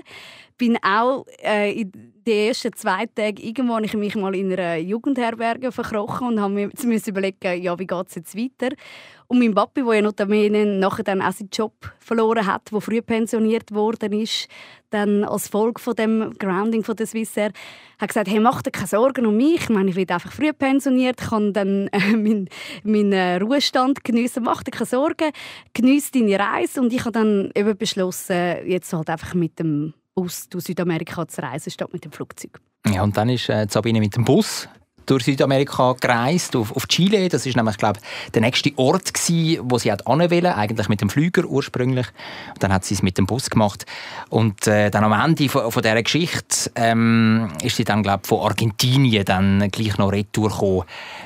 Bin auch äh, in den ersten zwei Tagen irgendwo ich mich mal in einer Jugendherberge verkrochen und habe mir überlegen, ja, wie geht es jetzt weiter? Und mein Papi, der ja notabene nachher dann auch seinen Job verloren hat, der früh pensioniert worden ist, dann als Folge von dem Grounding von der Swissair, hat gesagt, hey, mach dir keine Sorgen um mich. Ich meine, ich werde einfach früh pensioniert, kann dann äh, (laughs) meinen mein, äh, Ruhestand geniessen. Mach dir keine Sorgen, genieße deine Reise. Und ich habe dann eben beschlossen, jetzt halt einfach mit dem Bus durch Südamerika zu reisen, statt mit dem Flugzeug. Ja, und dann ist äh, Sabine mit dem Bus durch Südamerika gereist, auf, auf Chile. Das ist nämlich, glaube der nächste Ort gewesen, wo sie hat wollte, eigentlich mit dem Flüger ursprünglich. Und dann hat sie es mit dem Bus gemacht. Und äh, dann am Ende von, von dieser Geschichte ähm, ist sie dann, glaube von Argentinien dann gleich noch retour gekommen.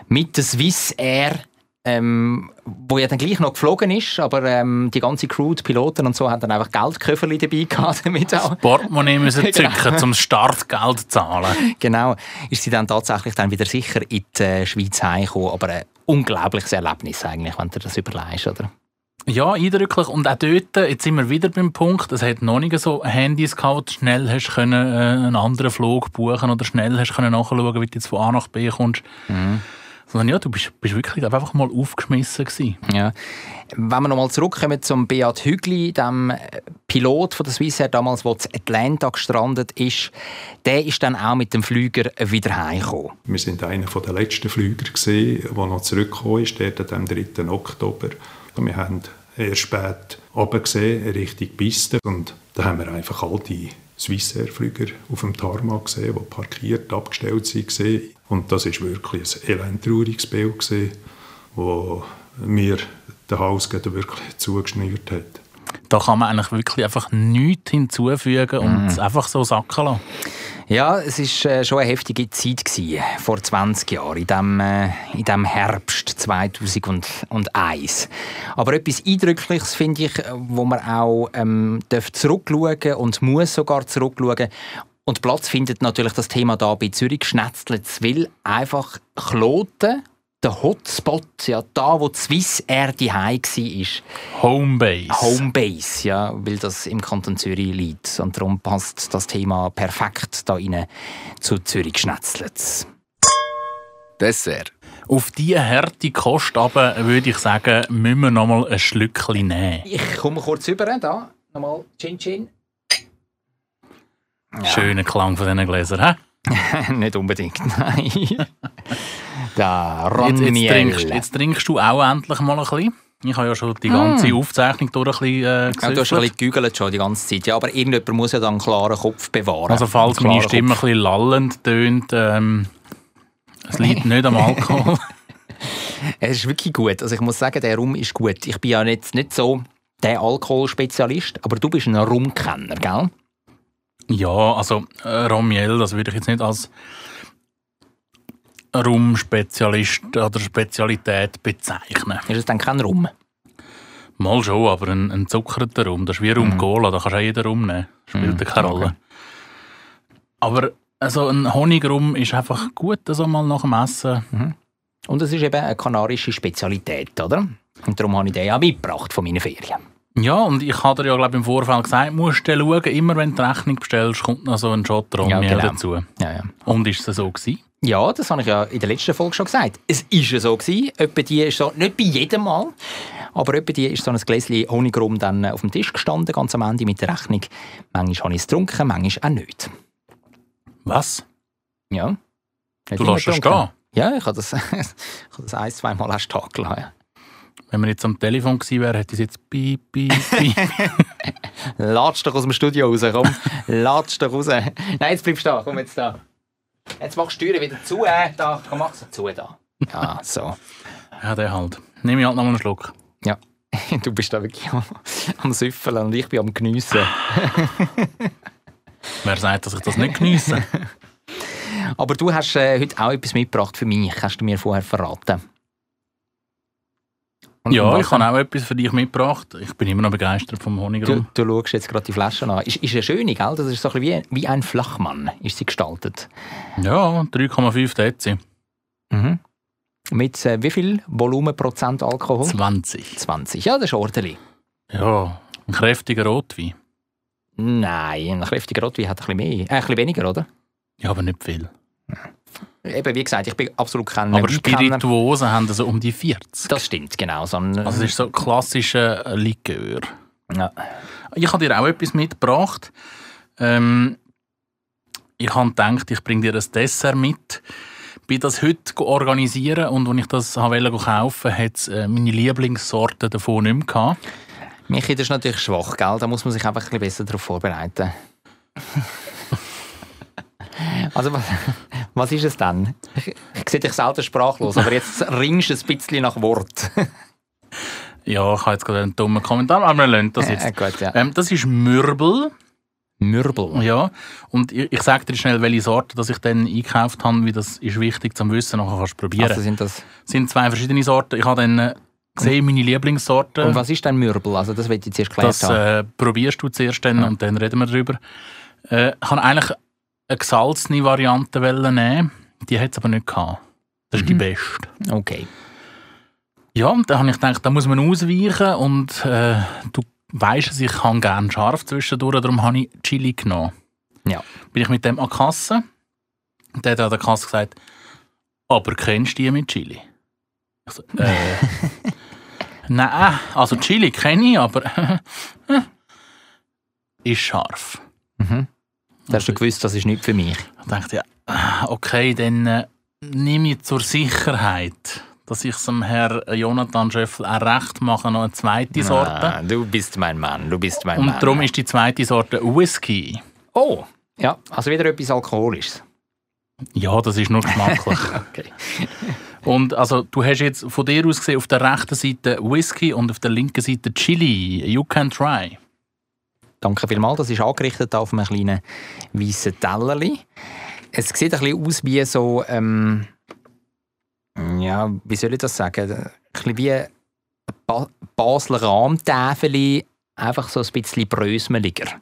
Mit der Swiss Air ähm, wo ja dann gleich noch geflogen ist, aber ähm, die ganze Crew, die Piloten und so, haben dann einfach Geldköfferchen dabei gehabt. Damit auch. Das Portemonnaie (laughs) müssen zücken, genau. zum Startgeld zu zahlen. Genau, ist sie dann tatsächlich dann wieder sicher in die äh, Schweiz heimgekommen, aber ein unglaubliches Erlebnis eigentlich, wenn du das überlegst, oder? Ja, eindrücklich. Und auch dort, jetzt sind wir wieder beim Punkt, es hat noch nicht so Handys gehabt, schnell hast können, äh, einen anderen Flug buchen oder schnell hast können nachschauen, wie du jetzt von A nach B kommst. Mhm sondern ja, du bist, bist wirklich einfach mal aufgeschmissen gewesen. Ja. Wenn wir nochmal zurückkommen zum Beat Hügli, dem äh, Pilot von der Swissair damals, der in Atlanta gestrandet ist, der ist dann auch mit dem Flüger wieder heimgekommen. Wir sind einer der letzten Flüger gesehen, der noch zurückgekommen ist, der am 3. Oktober. Wir haben erst spät gesehen, Richtung Piste und da haben wir einfach all die Swissair-Flüger auf dem Tarmac gesehen, die parkiert, abgestellt waren. Und das war wirklich ein elendtrauriges Bild, gewesen, wo mir den Hals wirklich zugeschnürt hat. Da kann man eigentlich wirklich einfach nichts hinzufügen und mm. einfach so sacken lassen. Ja, es war äh, schon eine heftige Zeit gewesen, vor 20 Jahren, in diesem äh, in dem Herbst 2001. Aber etwas Eindrückliches finde ich, wo man auch ähm, zurückschauen und muss sogar zurückschauen. Und Platz findet natürlich das Thema da bei Zürich Schnetzlitz, weil einfach Kloten der Hotspot, ja, da wo die Swiss Air die war. Homebase. Homebase, ja, weil das im Kanton Zürich liegt. Und darum passt das Thema perfekt da rein zu Zürich Schnetzlitz. Dessert. Auf diese harte Kost aber würde ich sagen, müssen wir noch mal ein Schlückchen nehmen. Ich komme kurz rüber, da. Nochmal Chin Chin. Ja. Schöner Klang von diesen Gläsern, hä? (laughs) Nicht unbedingt, nein. (laughs) Da, jetzt, jetzt, trinkst, jetzt trinkst du auch endlich mal ein bisschen. Ich habe ja schon die ganze mm. Aufzeichnung durch ein bisschen äh, ja, Du hast ein bisschen gegügelt schon die ganze Zeit. Ja, aber irgendjemand muss ja dann einen klaren Kopf bewahren. Also falls meine Stimme Kopf. ein bisschen lallend tönt, ähm, es liegt (laughs) nicht am Alkohol. es ist wirklich gut. Also ich muss sagen, der Rum ist gut. Ich bin ja jetzt nicht so der Alkoholspezialist, aber du bist ein Rumkenner, gell? Ja, also äh, Romiel, das würde ich jetzt nicht als Rum-Spezialist oder Spezialität bezeichnen. Ist es dann kein Rum? Mal schon, aber ein, ein zuckerter Rum. Das ist wie Rum mhm. Cola, da kannst du auch jeder Rum nehmen. Spielt mhm. keine Rolle. Okay. Aber also ein Honigrum ist einfach gut, also mal nach dem Essen. Mhm. Und es ist eben eine kanarische Spezialität, oder? Und darum habe ich den auch mitgebracht von meinen Ferien. Ja, und ich habe dir ja glaub, im Vorfeld gesagt, musst du schauen, immer wenn du die Rechnung bestellst, kommt noch so ein Shot Rommehl genau. dazu. Ja, ja. Und ist es so gewesen? Ja, das habe ich ja in der letzten Folge schon gesagt. Es ist ja so gewesen. Etwa die ist so, nicht bei jedem Mal, aber etwa die ist so ein Gläschen Honigrum dann auf dem Tisch gestanden, ganz am Ende mit der Rechnung. Manchmal habe ich es getrunken, manchmal auch nicht. Was? Ja. Nicht Du lässt es stehen? Ja, ich habe das, (laughs) ich habe das ein, zwei Mal erst stehen gelassen. Wenn man jetzt am Telefon gewesen wäre, hätte ich jetzt piep, piep, piep. (laughs) Latsch doch aus dem Studio raus, komm. Latsch doch raus. Nein, jetzt bleibst du da, komm jetzt da. Jetzt machst du die Türe wieder zu, äh, da. Komm, mach sie zu, da. Ja, so. ja, der halt. Nehme ich halt noch mal einen Schluck. Ja, (laughs) du bist da wirklich am, am Süffeln und ich bin am Geniessen. (laughs) Wer sagt, dass ich das nicht geniesse? Aber du hast äh, heute auch etwas mitgebracht für mich, hast du mir vorher verraten. Und ja, ich habe auch etwas für dich mitgebracht. Ich bin immer noch begeistert vom Du, Honigrum. du schaust jetzt gerade die Flasche an. Ist, ist eine schöne, gell? Das ist so ein bisschen wie, wie ein Flachmann, ist sie gestaltet. Ja, 3,5 Dezi. Mhm. Mit äh, wie viel Volumenprozent Alkohol? 20. 20. Ja, das ist ordentlich. Ja, ein kräftiger Rotwein. Nein, ein kräftiger Rotwein hat ein bisschen, mehr, äh, ein bisschen weniger, oder? Ja, aber nicht viel. Eben, wie gesagt, ich bin absolut kein Aber. Spirituosen haben so um die 40. Das stimmt, genau. So ein, Also es ist so klassischer Likör. ja. Ich habe dir auch etwas mitgebracht. Ähm, ich habe gedacht, ich bringe dir ein Dessert mit. Bin das heute organisieren und als ich das wollte kaufen, hat es äh, meine Lieblingssorte davon nicht mehr gehabt. Michi, das ist natürlich schwach, gell? Da muss man sich einfach ein bisschen besser darauf vorbereiten. (laughs) also, was, was ist es denn? Ich, ich sehe dich selten sprachlos, aber jetzt ringst du ein bisschen nach Wort. Ja, ich habe jetzt gerade einen dummen Kommentar, aber wir lassen das jetzt. Äh, gut, ja. ähm, das ist Mürbel. Mürbel. Ja, und ich, ich sage dir schnell, welche Sorte dass ich dann eingekauft habe, weil das ist wichtig zum Wissen, nachher kannst du probieren. Also sind das... Es sind zwei verschiedene Sorten. Ich habe dann äh, gesehen, meine Lieblingssorte. Und was ist denn Mürbel? Also das will ich jetzt erst geklärt Das äh, probierst du zuerst dann und dann reden wir darüber. Äh, ich habe eigentlich eine gesalzene Variante nehmen. Die hat es aber nicht gehabt. Das ist die Mhm. beste. Okay. Ja, und dann habe ich gedacht, da muss man ausweichen und äh, du weisst es, ich habe gerne scharf zwischendurch, darum habe ich Chili genommen. Ja. Bin ich mit dem an die Kasse und der hat an der Kasse gesagt, aber kennst du die mit Chili? Ich so, äh, (laughs) Nein, also Chili kenne ich, aber (laughs) ist scharf. Mhm. Da hast du gewusst, das ist nicht für mich. Ich dachte, ja, okay, dann äh, nehme ich zur Sicherheit, dass ich dem Herrn Jonathan Schöffel auch recht mache, noch eine zweite Sorte. Ah, du bist mein Mann, du bist mein Und Mann. darum ist die zweite Sorte Whisky. Oh, ja, also wieder etwas Alkoholisches. Ja, das ist nur geschmacklich. (laughs) Okay. Und also, du hast jetzt von dir aus gesehen auf der rechten Seite Whisky und auf der linken Seite Chili. You can try. Danke vielmals, das ist angerichtet auf einem kleinen weißen Tellerli. Es sieht ein bisschen aus wie so, ähm, ja, wie soll ich das sagen? Ein bisschen wie ein ba Basler Rahmtäfeli, einfach so ein bisschen brösmeliger.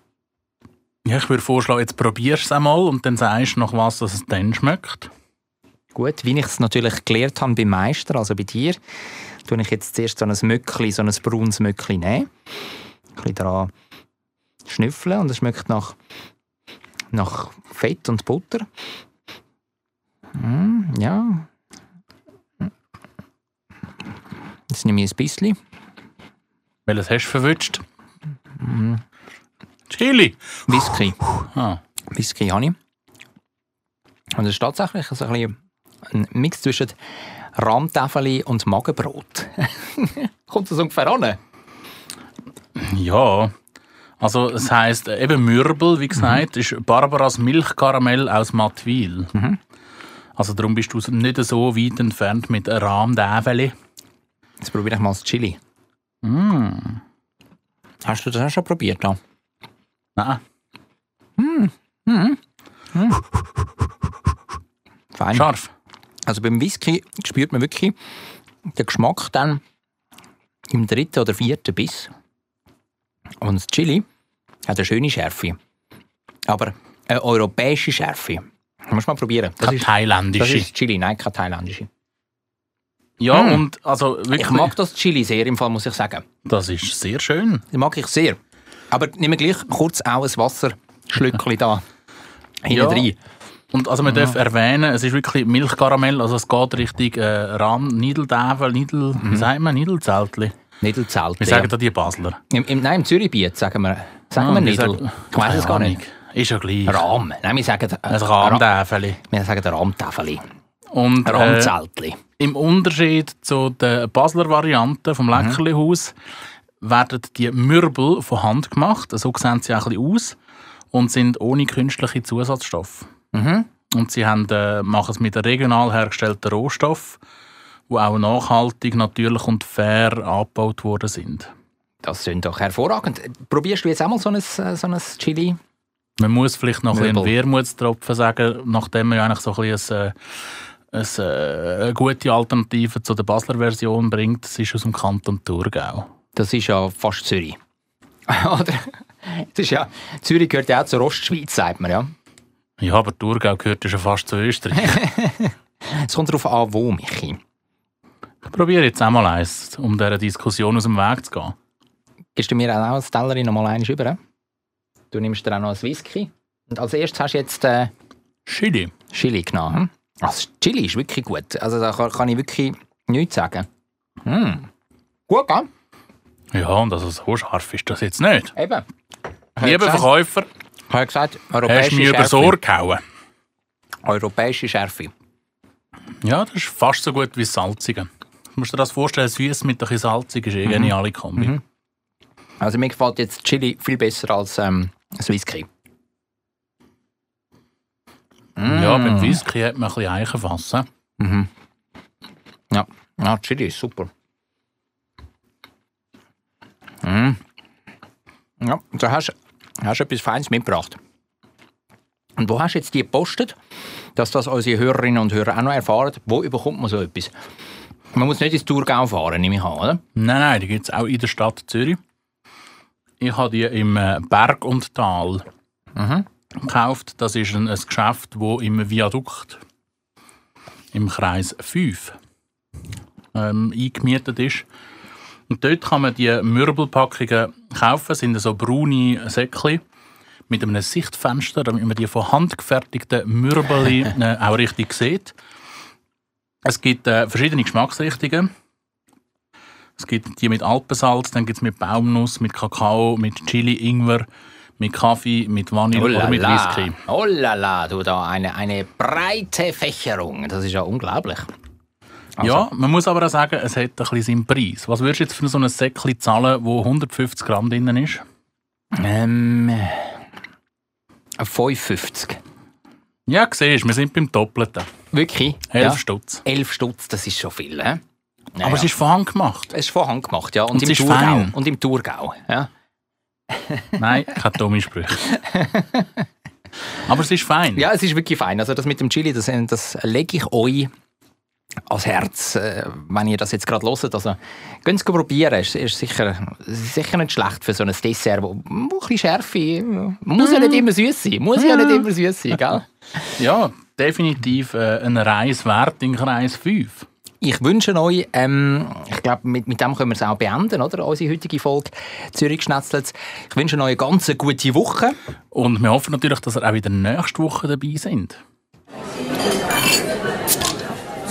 Ja, ich würde vorschlagen, jetzt probierst du es einmal und dann sagst du noch was, dass es dann schmeckt. Gut, wie ich es natürlich gelernt habe beim Meister, also bei dir, tue ich jetzt zuerst so ein Möckli, so ein braunes nehmen, ein bisschen daran schnüffeln und es schmeckt nach, nach Fett und Butter. Mm, ja. Jetzt nehme ich ein bisschen. Welches hast du verwünscht? Mm, Chili. Whisky. Ah. Whisky habe ich. Und es ist tatsächlich so ein, bisschen ein Mix zwischen Rahmtäfeli und Magenbrot. (laughs) Kommt das ungefähr an? Ja, also es heisst äh, eben Mürbel, wie gesagt, ist Barbaras Milchkaramell aus Matwil. Mhm. Also darum bist du nicht so weit entfernt mit Rahmdäveli. Jetzt probiere ich mal das Chili. Mm. Hast du das auch schon probiert? Ja? Nein. Mm. Mm. Mm. Fein. Scharf. Also beim Whisky spürt man wirklich den Geschmack dann im dritten oder vierten Biss. Und das Chili hat eine schöne Schärfe. Aber eine europäische Schärfe. Muss mal probieren. Das Keine ist, thailändische. das ist Chili, nein, keine thailändische. Ja, Mm. und also wirklich, Ich mag das Chili sehr, im Fall, muss ich sagen. das ist sehr schön. Das mag ich sehr. Aber nehmen wir gleich kurz auch ein Wasserschlückchen da (laughs) hinten Ja. rein. Und also man darf erwähnen, es ist wirklich Milchkaramell, also es geht Richtung äh, Rahm, Niedeldävel, Niedel, wie sagt man, Niedelzeltli? Niedelzelt. Wie sagen da die Basler? Im, im, nein, im Zürichbiet sagen wir, sagen Ah, wir sagen- Ich weiß es gar nicht. Ist ja gleich. Rahm. Nein, wir sagen Ein Rahmdäfeli. Wir sagen Rahmtäfeli. Und äh, Rahmzeltli. im Unterschied zu der Basler Variante vom Leckerlihaus werden die Mürbel von Hand gemacht. So sehen sie auch ein bisschen aus und sind ohne künstliche Zusatzstoffe. Mhm. Und sie haben, äh, machen es mit regional hergestellten Rohstoff, die auch nachhaltig, natürlich und fair angebaut worden sind. Das sind doch hervorragend. Probierst du jetzt auch mal so ein, äh, so ein Chili? Man muss vielleicht noch ein Möbel. Wermutstropfen sagen, nachdem man ja eigentlich so ein bisschen ein, äh, ein, äh, eine gute Alternative zu der Basler Version bringt. Es ist aus dem Kanton Thurgau. Das ist ja fast Zürich. (laughs) Oder? Das ist ja, Zürich gehört ja auch zur Ostschweiz, sagt man ja. Ja, aber Thurgau gehört ja schon fast zu Österreich. (laughs) Es kommt darauf an, wo, Michi. Ich probiere jetzt auch mal eins, um dieser Diskussion aus dem Weg zu gehen. Gibst du mir auch als Tellerin noch mal eins über? Du nimmst dir auch noch ein Whisky. Und als erstes hast du jetzt äh, Chili. Chili genommen. hm? Also Chili ist wirklich gut. Also da kann, kann ich wirklich nichts sagen. Hm. Gut, gell? Ja, und also so scharf ist das jetzt nicht. Eben. Lieber Verkäufer, Habe ich gesagt, hast du mich über Schärfe. das Ohr gehauen. Europäische Schärfe. Ja, das ist fast so gut wie das Salzige. Du musst dir das vorstellen, süß mit ein bisschen salzig ist eh eine geniale Kombi. Mhm. Also mir gefällt jetzt Chili viel besser als ähm, das Whisky. Ja, Mm. beim Whisky hat man ein bisschen Eichenfass. hä? Mhm. Ja. ja, Chili ist super. Mhm. Ja, da hast du hast du etwas Feines mitgebracht. Und wo hast du jetzt die gepostet, dass das unsere Hörerinnen und Hörer auch noch erfahren? Wo überkommt man so etwas? Man muss nicht ins Thurgau fahren, nehme ich an, oder? Nein, nein, die gibt es auch in der Stadt Zürich. Ich habe die im äh, Berg und Tal Mhm. gekauft. Das ist ein, ein Geschäft, das im Viadukt im Kreis 5 ähm, eingemietet ist. Und dort kann man die Mürbelpackungen kaufen. Das sind so braune Säckchen mit einem Sichtfenster, damit man die von handgefertigten Mürbeli (laughs) äh, auch richtig sieht. Es gibt äh, verschiedene Geschmacksrichtungen. Es gibt die mit Alpensalz, dann gibt es mit Baumnuss, mit Kakao, mit Chili, Ingwer, mit Kaffee, mit Vanille oder mit Whisky. Oh la la, du da eine, eine breite Fächerung. Das ist ja unglaublich. Also. Ja, man muss aber auch sagen, es hat ein bisschen seinen Preis. Was würdest du jetzt für so ein Säckchen zahlen, wo 150 Gramm drin ist? Ähm, 55. Ja, siehst wir sind beim Doppelten. Wirklich? 11 Ja. Stutz. 11 Stutz, das ist schon viel, hä? Ja, aber es ist von Hand gemacht. Es ist von Hand gemacht, ja. Und, Und im Thurgau. fein. Und im Thurgau, ja. (laughs) Nein, keine dumme Sprüche. (laughs) aber es ist fein. Ja, es ist wirklich fein. Also das mit dem Chili, das, das lege ich euch ans Herz, äh, wenn ihr das jetzt gerade hört. Also, gehen Sie probieren. Es ist sicher, sicher nicht schlecht für so ein Dessert, wo, wo ein bisschen Schärfe... Muss ja nicht immer süß sein. Muss ja nicht immer süß sein, gell? Ja, definitiv äh, ein Reis wert in Kreis 5. Ich wünsche euch, ähm, ich glaube, mit, mit dem können wir es auch beenden, oder? Unsere heutige Folge Zürich Schnetzlitz. Ich wünsche euch eine ganz gute Woche. Und wir hoffen natürlich, dass ihr auch wieder nächste Woche dabei sind.